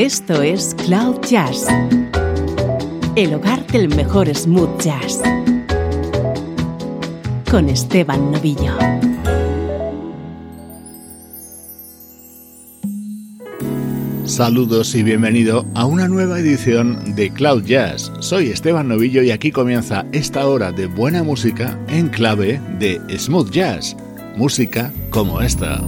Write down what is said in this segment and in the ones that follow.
Esto es Cloud Jazz, el hogar del mejor smooth jazz, con Esteban Novillo. Saludos y bienvenido a una nueva edición de Cloud Jazz. Soy Esteban Novillo y aquí comienza esta hora de buena música en clave de smooth jazz, música como esta.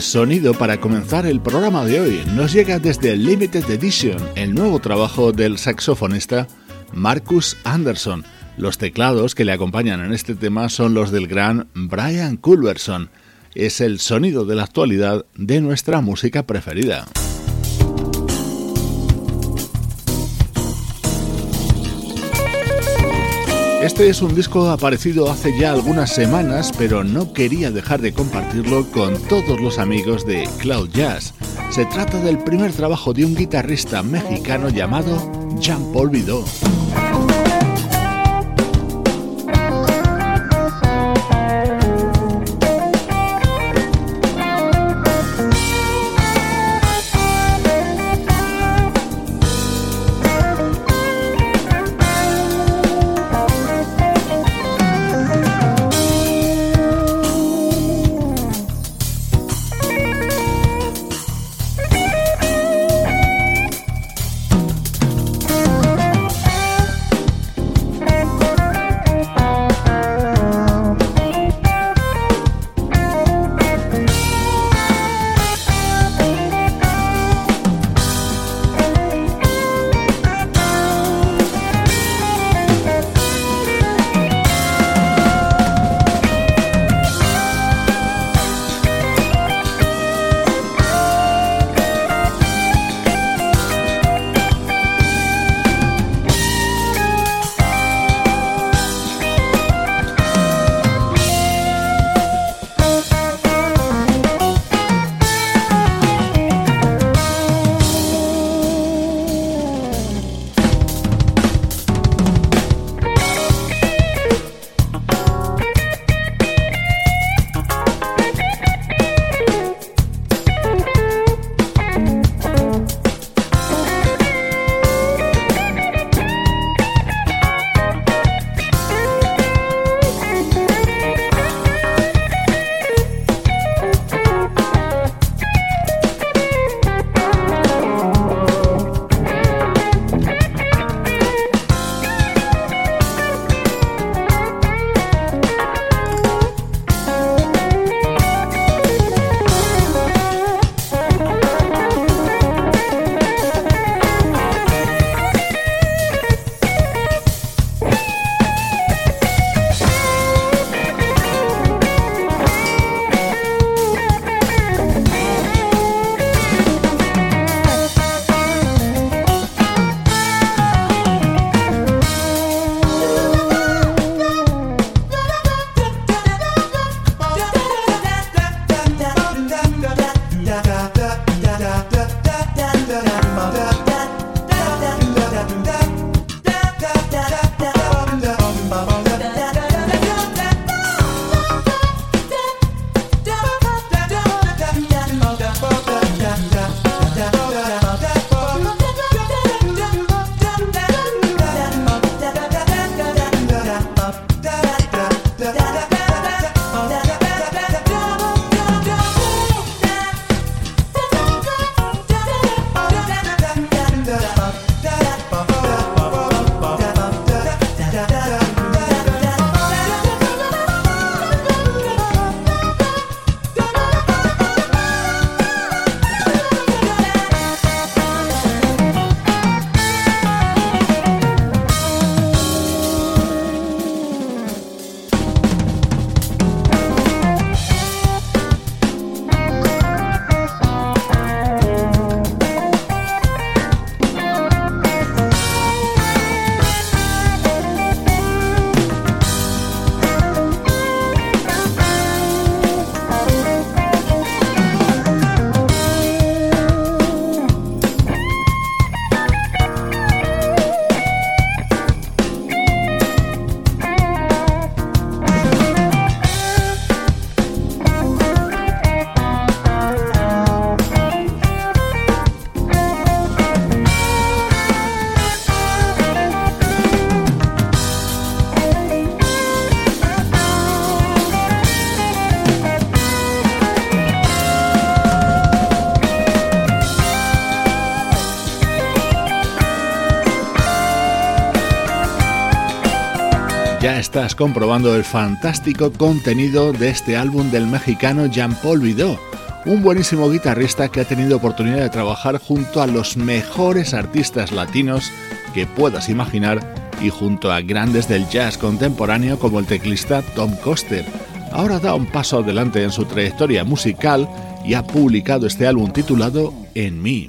Sonido para comenzar el programa de hoy nos llega desde Limited Edition, el nuevo trabajo del saxofonista Marcus Anderson. Los teclados que le acompañan en este tema son los del gran Brian Culverson. Es el sonido de la actualidad de nuestra música preferida. Este es un disco aparecido hace ya algunas semanas, pero no quería dejar de compartirlo con todos los amigos de Cloud Jazz. Se trata del primer trabajo de un guitarrista mexicano llamado Jean-Paul Vidot. Estás comprobando el fantástico contenido de este álbum del mexicano Jean-Paul Vidot, un buenísimo guitarrista que ha tenido oportunidad de trabajar junto a los mejores artistas latinos que puedas imaginar y junto a grandes del jazz contemporáneo como el teclista Tom Coster. Ahora da un paso adelante en su trayectoria musical y ha publicado este álbum titulado En mí.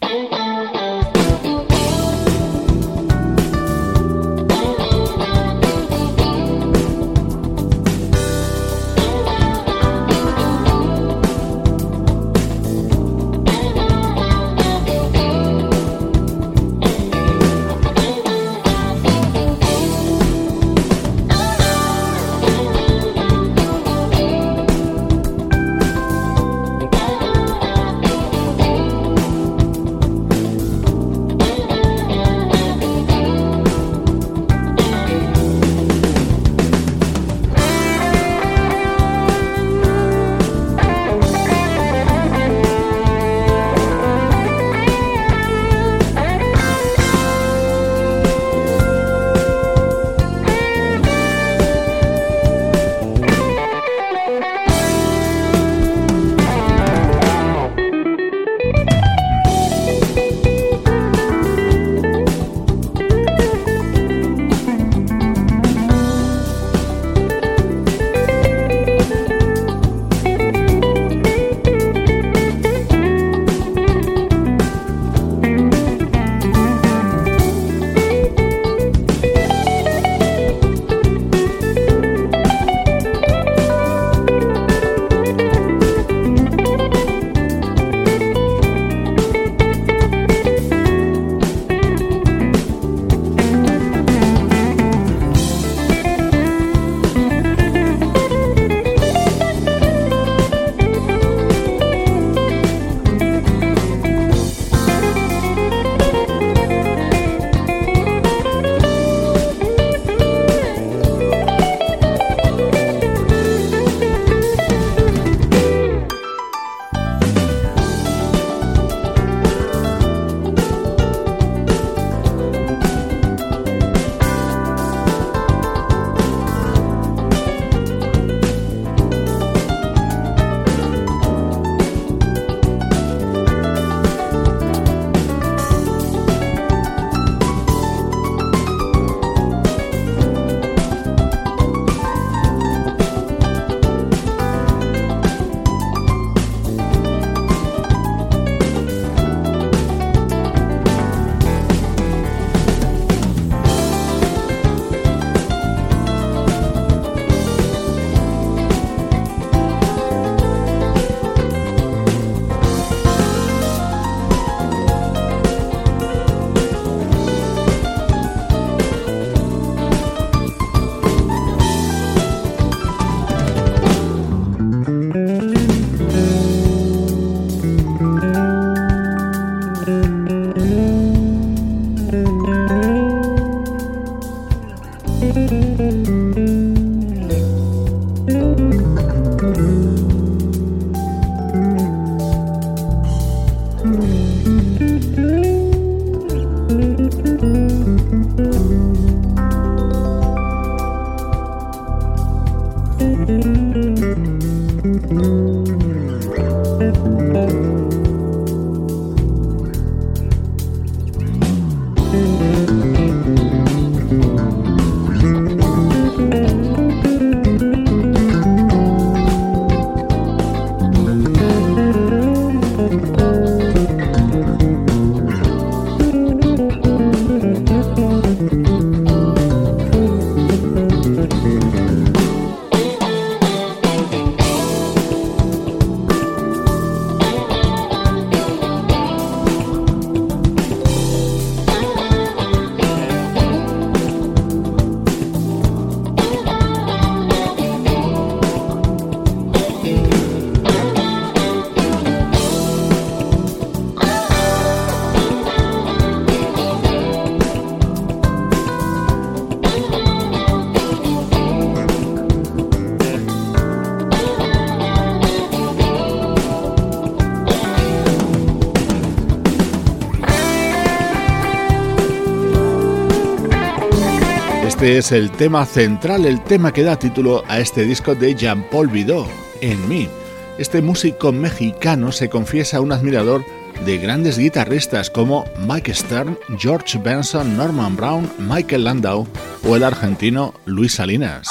Este es el tema central, el tema que da título a este disco de Jean-Paul Vidot, En mí. Este músico mexicano se confiesa un admirador de grandes guitarristas como Mike Stern, George Benson, Norman Brown, Michael Landau o el argentino Luis Salinas.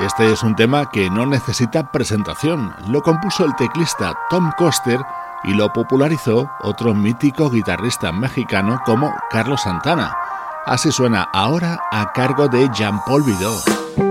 Este es un tema que no necesita presentación. Lo compuso el teclista Tom Coster y lo popularizó otro mítico guitarrista mexicano como Carlos Santana. Así suena ahora a cargo de Jean-Paul Vidot.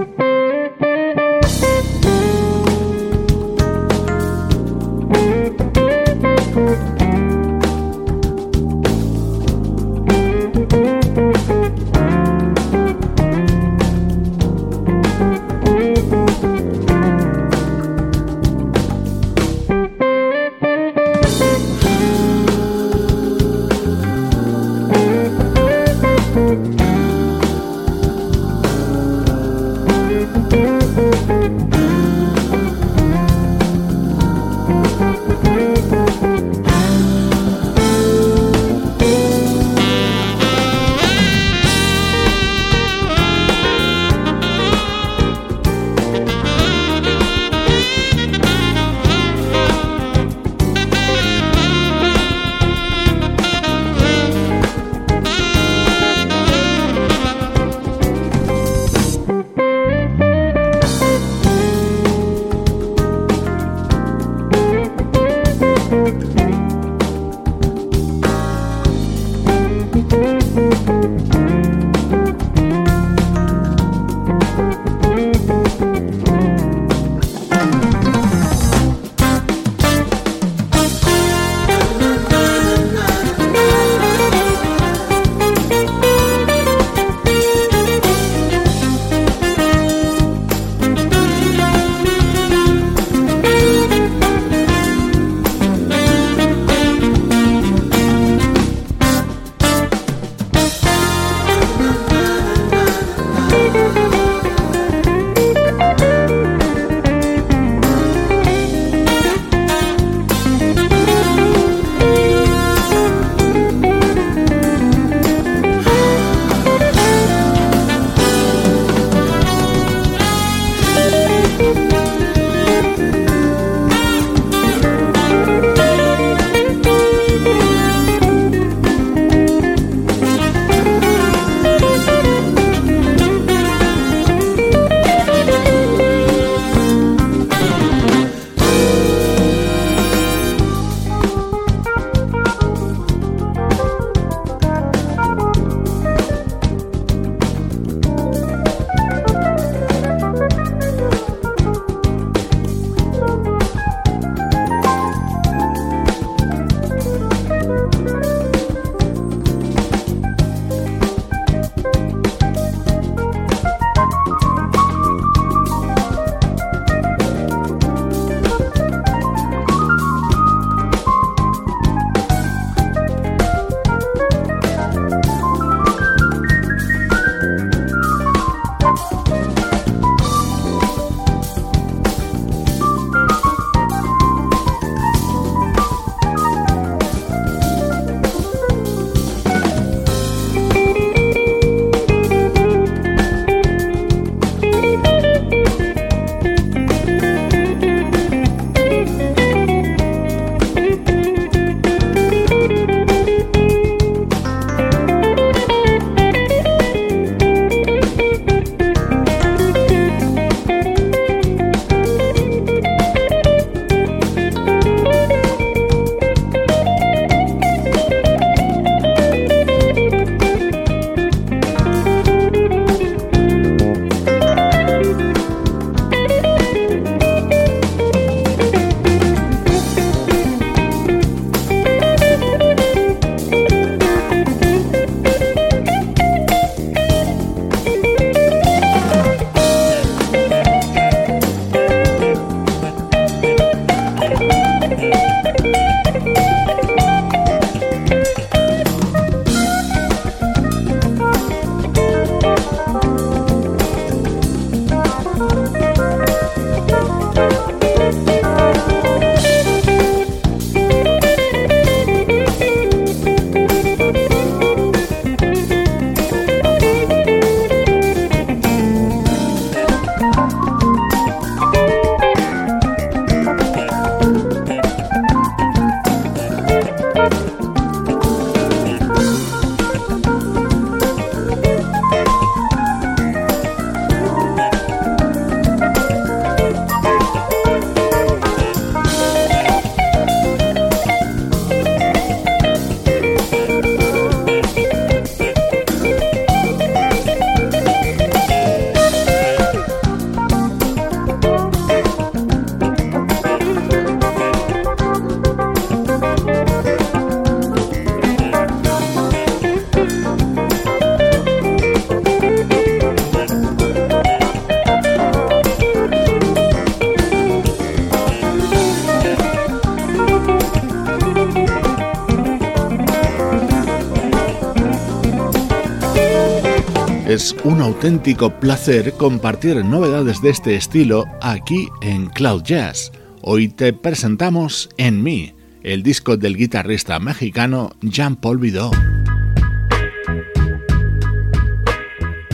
Es un auténtico placer compartir novedades de este estilo aquí en Cloud Jazz. Hoy te presentamos En mí, el disco del guitarrista mexicano Jean-Paul Vidot.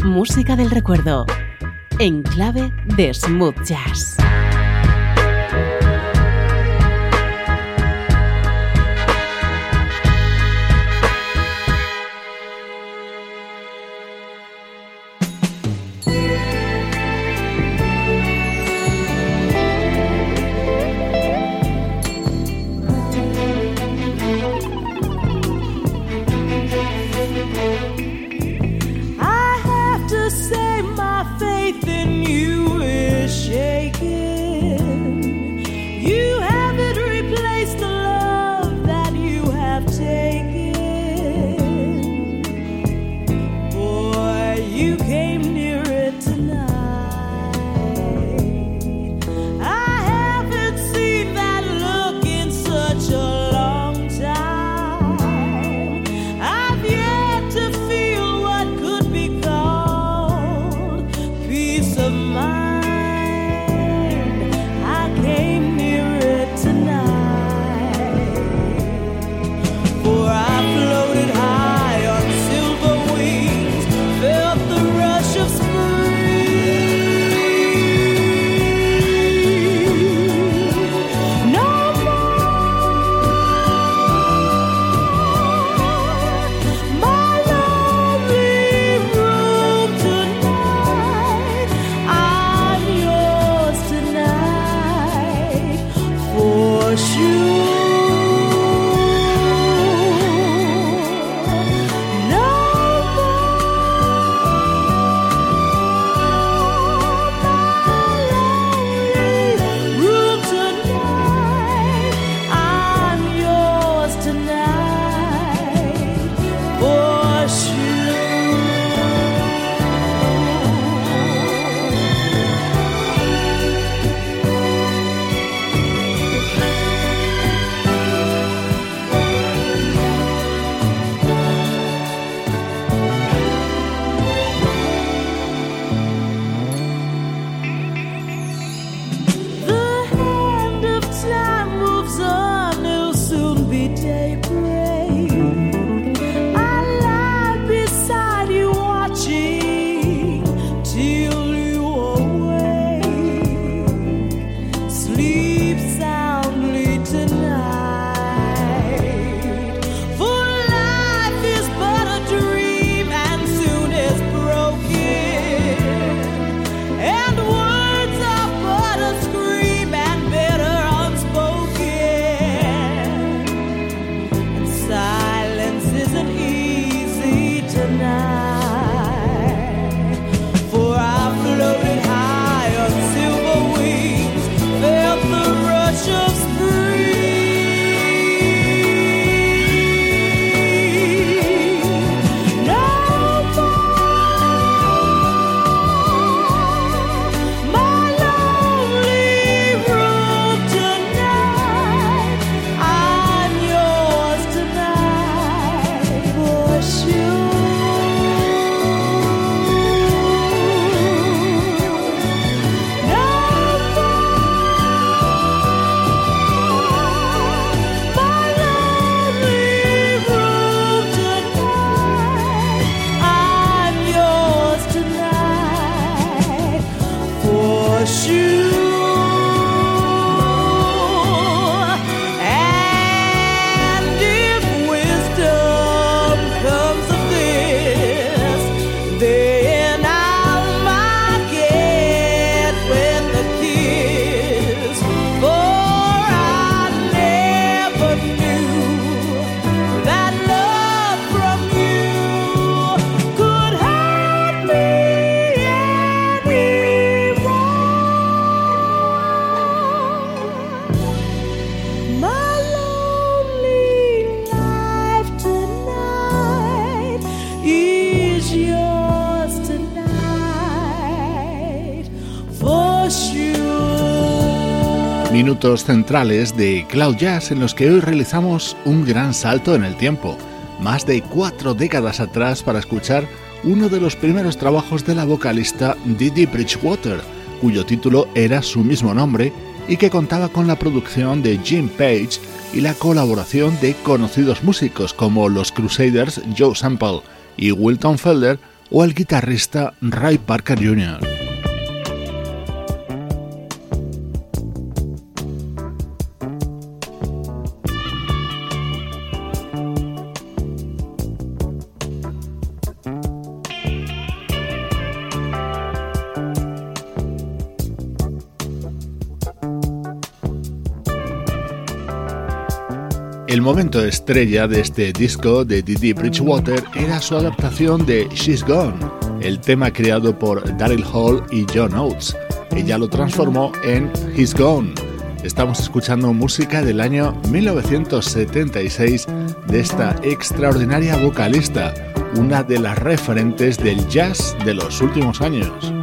Música del recuerdo, en clave de smooth jazz. Centrales de Cloud Jazz en los que hoy realizamos un gran salto en el tiempo, más de cuatro décadas atrás para escuchar uno de los primeros trabajos de la vocalista Didi Bridgewater, cuyo título era su mismo nombre y que contaba con la producción de Jim Page y la colaboración de conocidos músicos como los Crusaders Joe Sample y Wilton Felder o el guitarrista Ray Parker Jr. El momento estrella de este disco de Didi Bridgewater era su adaptación de She's Gone, el tema creado por Daryl Hall y John Oates. Ella lo transformó en He's Gone. Estamos escuchando música del año 1976 de esta extraordinaria vocalista, una de las referentes del jazz de los últimos años.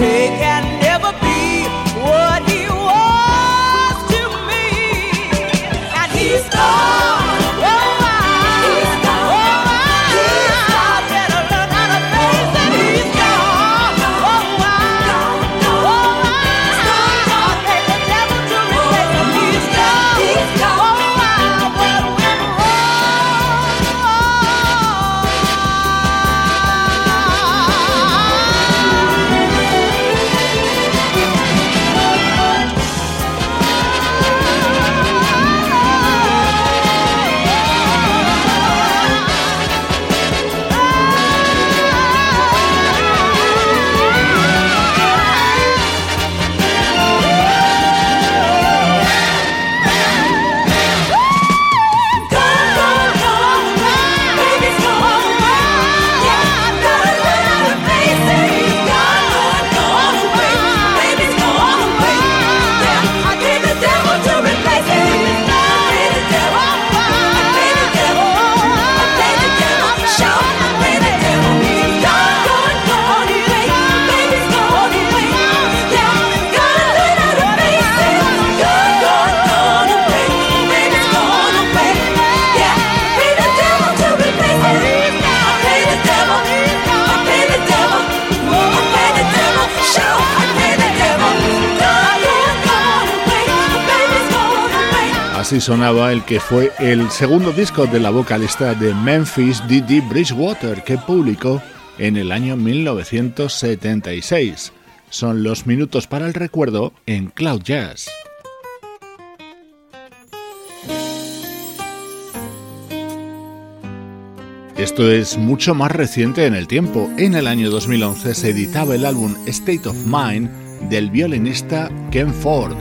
pick out Sonaba el que fue el segundo disco de la vocalista de Memphis, Didi Bridgewater, que publicó en el año 1976. Son los minutos para el recuerdo en Cloud Jazz. Esto es mucho más reciente en el tiempo. En el año 2011 se editaba el álbum State of Mind del violinista Ken Ford.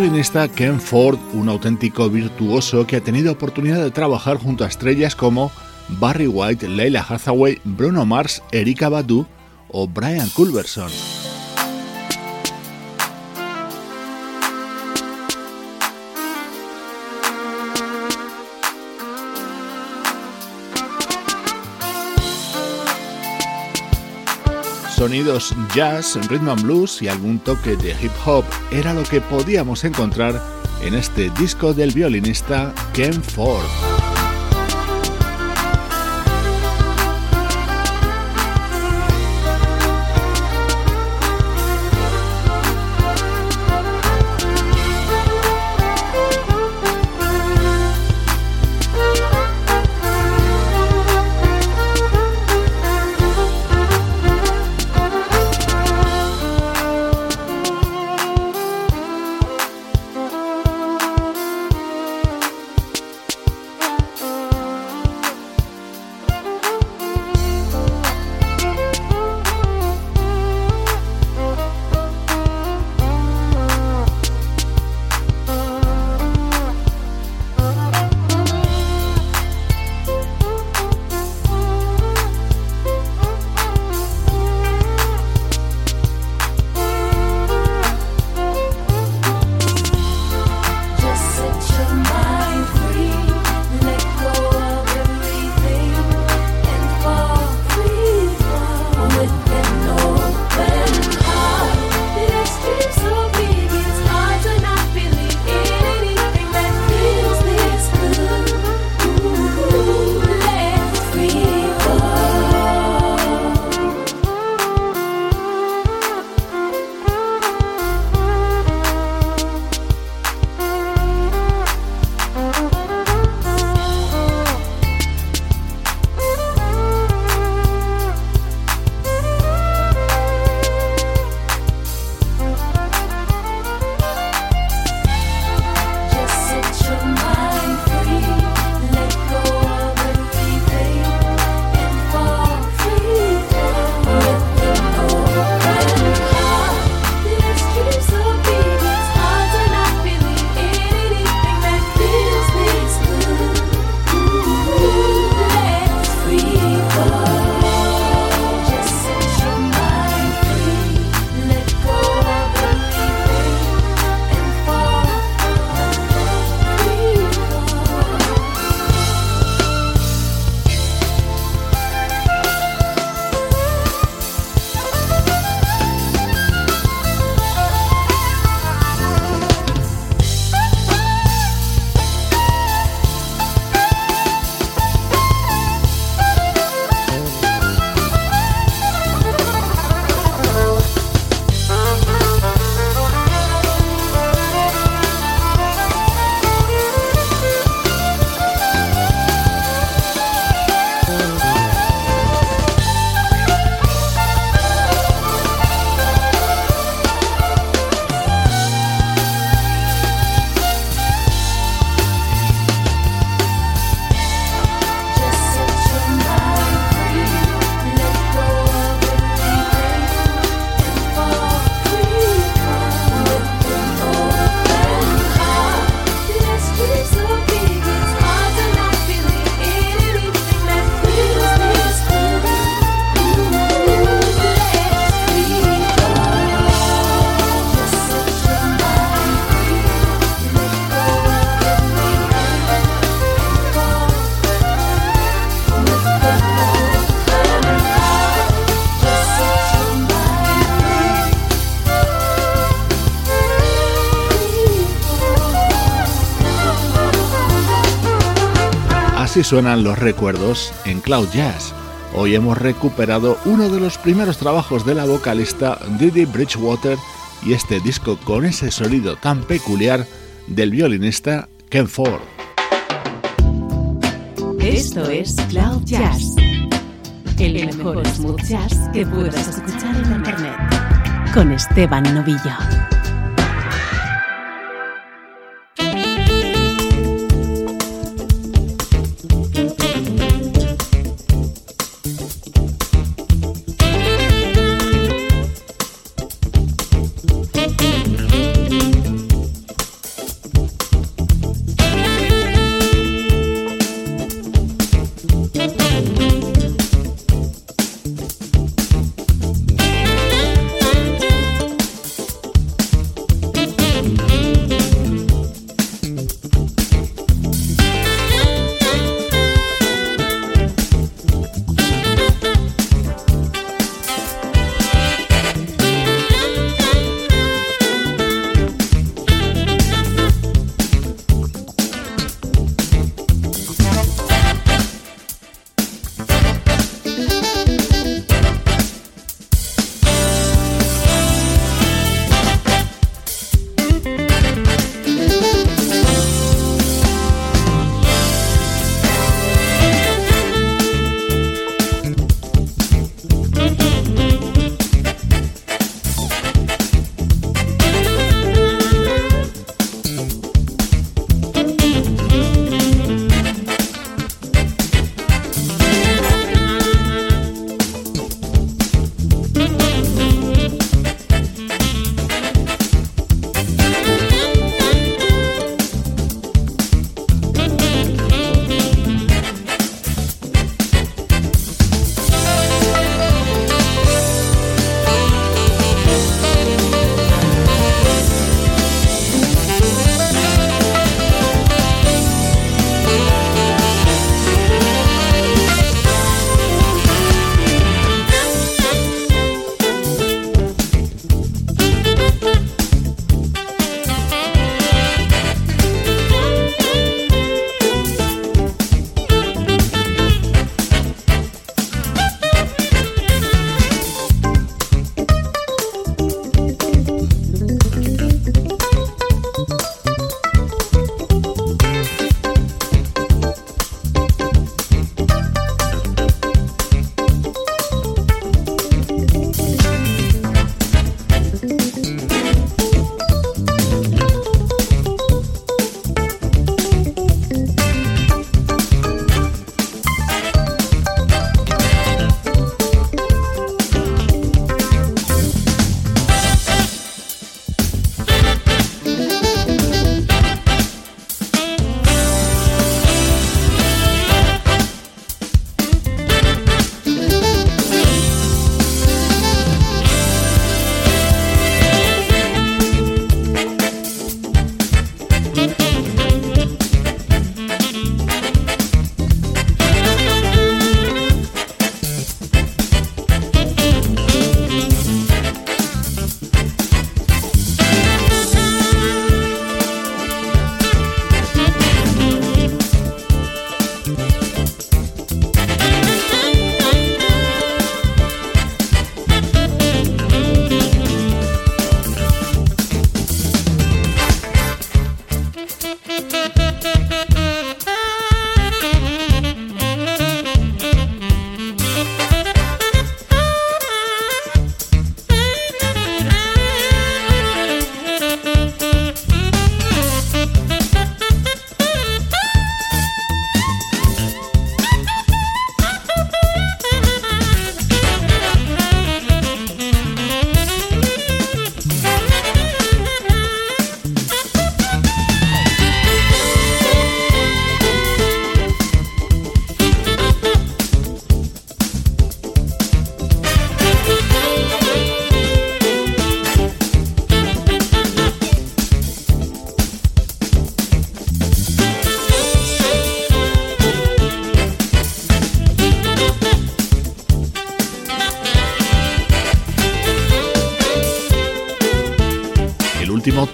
Violinista Ken Ford, un auténtico virtuoso que ha tenido oportunidad de trabajar junto a estrellas como Barry White, Leila Hathaway, Bruno Mars, Erika Badu o Brian Culberson. Sonidos jazz, rhythm and blues y algún toque de hip hop era lo que podíamos encontrar en este disco del violinista Ken Ford. Suenan los recuerdos en Cloud Jazz. Hoy hemos recuperado uno de los primeros trabajos de la vocalista Didi Bridgewater y este disco con ese sonido tan peculiar del violinista Ken Ford. Esto es Cloud Jazz, el mejor smooth jazz que puedas escuchar en Internet, con Esteban Novillo.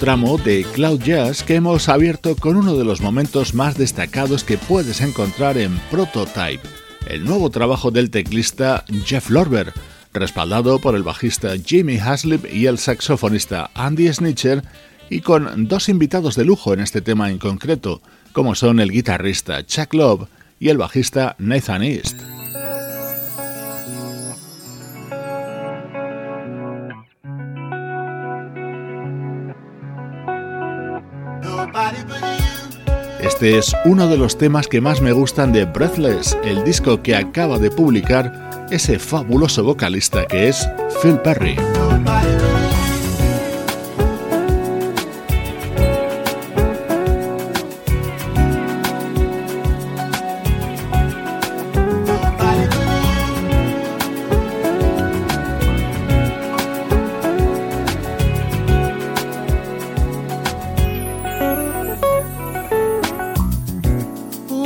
Tramo de Cloud Jazz que hemos abierto con uno de los momentos más destacados que puedes encontrar en Prototype, el nuevo trabajo del teclista Jeff Lorber, respaldado por el bajista Jimmy Haslip y el saxofonista Andy Snitcher, y con dos invitados de lujo en este tema en concreto, como son el guitarrista Chuck Love y el bajista Nathan East. Este es uno de los temas que más me gustan de Breathless, el disco que acaba de publicar ese fabuloso vocalista que es Phil Perry.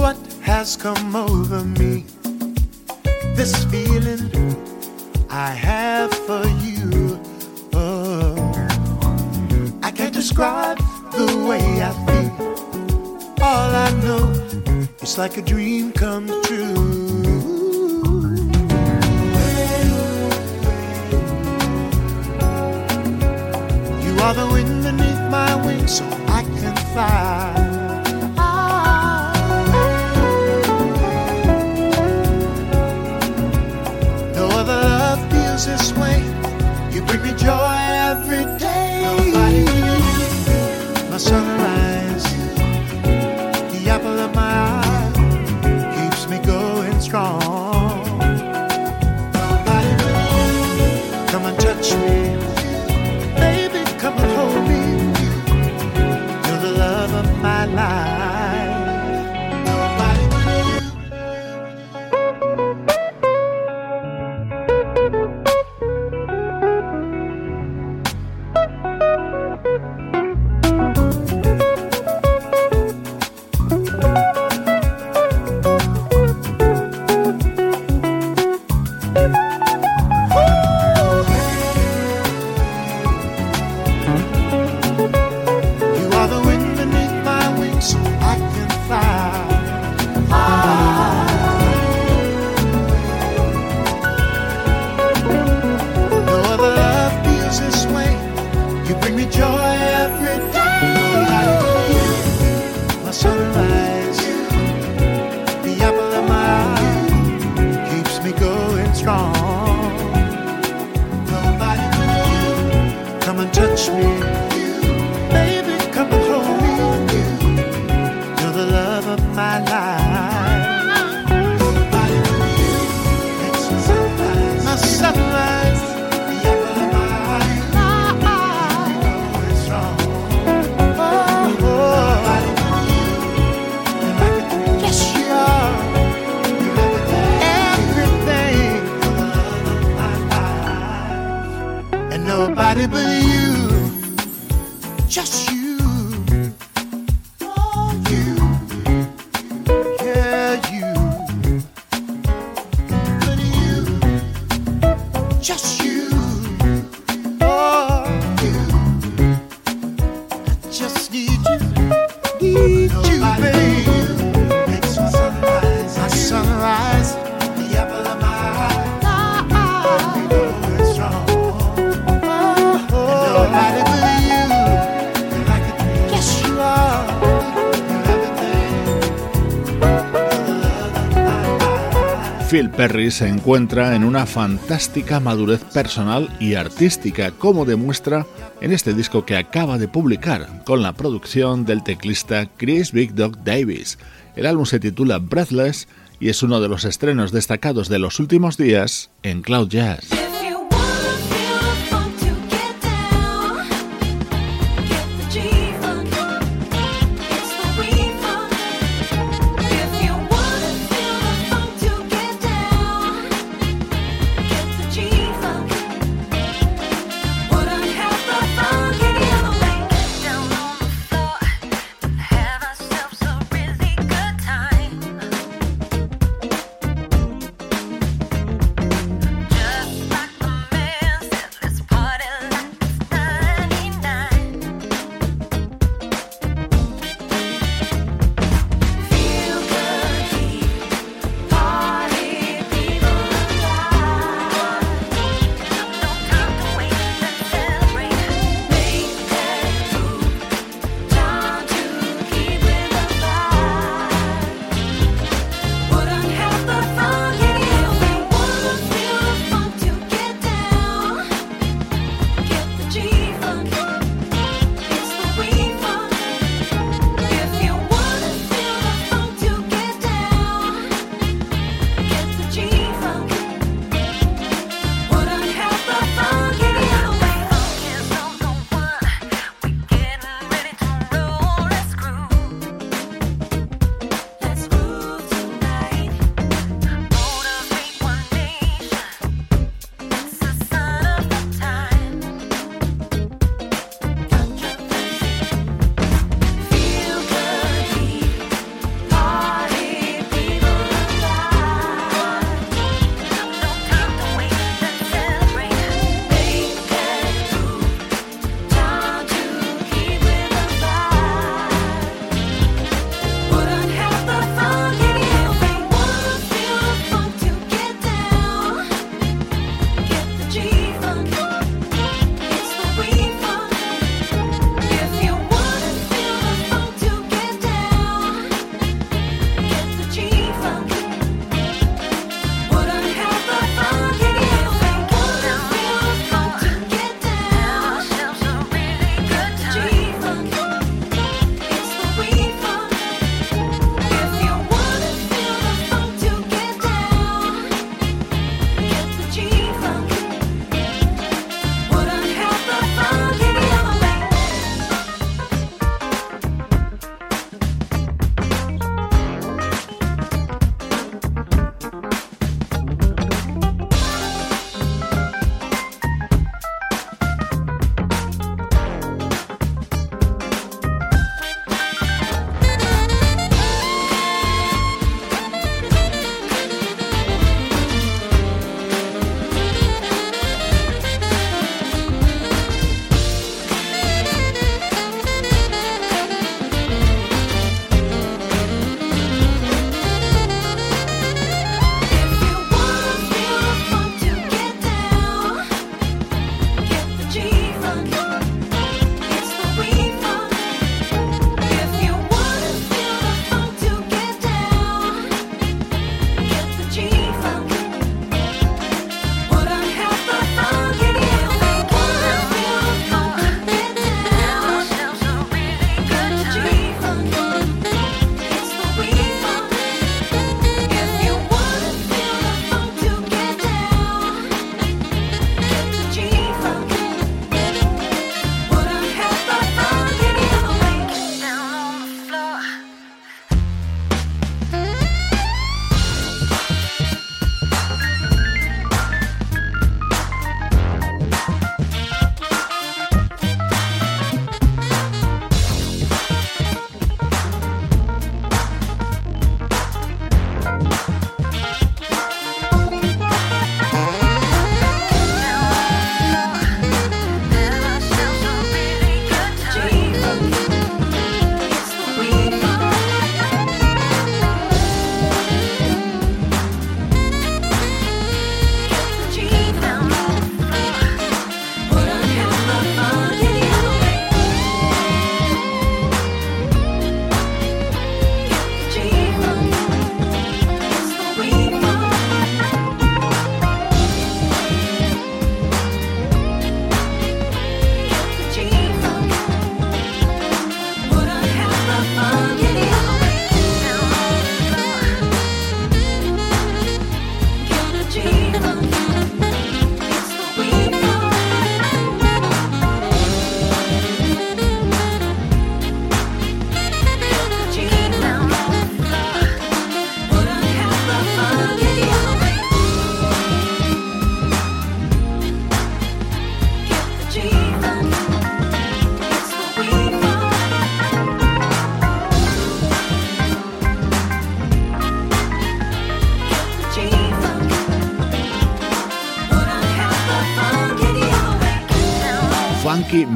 what has come over me. This feeling I have for you. Oh, I can't describe the way I feel. All I know is like a dream come true. You are the wind beneath my wings, so I can fly. rejoice. Perry se encuentra en una fantástica madurez personal y artística, como demuestra en este disco que acaba de publicar con la producción del teclista Chris Big Dog Davis. El álbum se titula Breathless y es uno de los estrenos destacados de los últimos días en Cloud Jazz.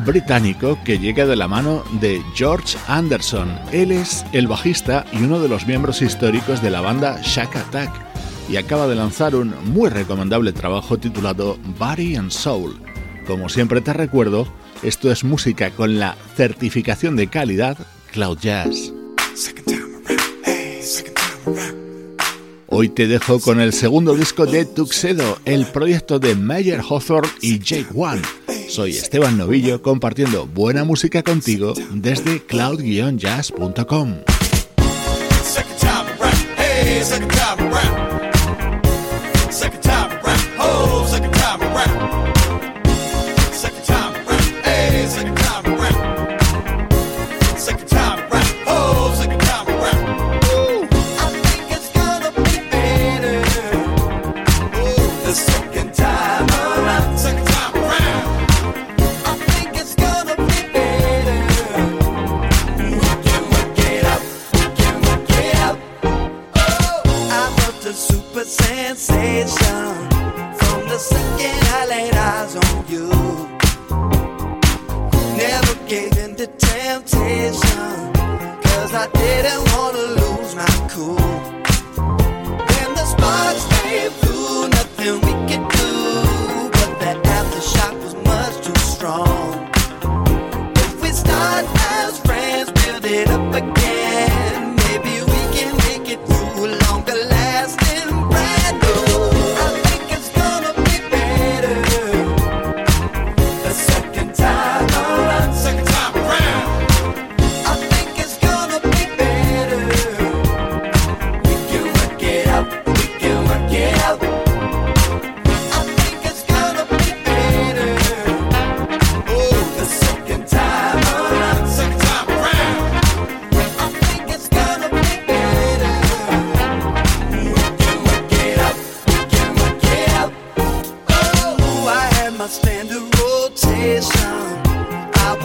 Británico que llega de la mano de George Anderson. Él es el bajista y uno de los miembros históricos de la banda Shack Attack y acaba de lanzar un muy recomendable trabajo titulado Body and Soul. Como siempre te recuerdo, esto es música con la certificación de calidad Cloud Jazz. Hoy te dejo con el segundo disco de Tuxedo, el proyecto de Meyer Hawthorne y Jake One. Soy Esteban Novillo compartiendo buena música contigo desde cloud-jazz.com.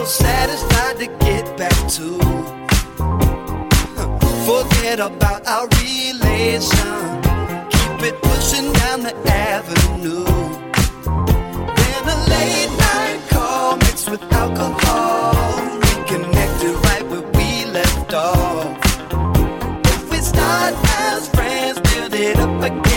satisfied to get back to. Forget about our relation. Keep it pushing down the avenue. Then a late night call mixed with alcohol. Reconnected right where we left off. If we start as friends, build it up again.